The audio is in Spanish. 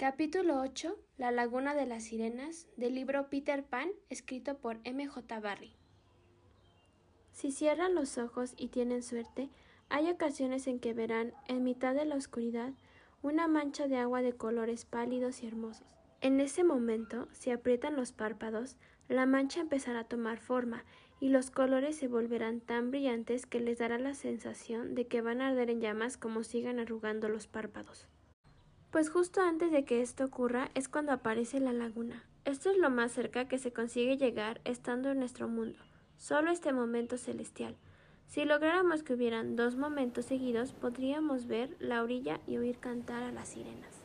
Capítulo 8 La Laguna de las Sirenas del libro Peter Pan escrito por M. J. Barry Si cierran los ojos y tienen suerte, hay ocasiones en que verán, en mitad de la oscuridad, una mancha de agua de colores pálidos y hermosos. En ese momento, si aprietan los párpados, la mancha empezará a tomar forma y los colores se volverán tan brillantes que les dará la sensación de que van a arder en llamas como sigan arrugando los párpados. Pues justo antes de que esto ocurra es cuando aparece la laguna. Esto es lo más cerca que se consigue llegar estando en nuestro mundo, solo este momento celestial. Si lográramos que hubieran dos momentos seguidos, podríamos ver la orilla y oír cantar a las sirenas.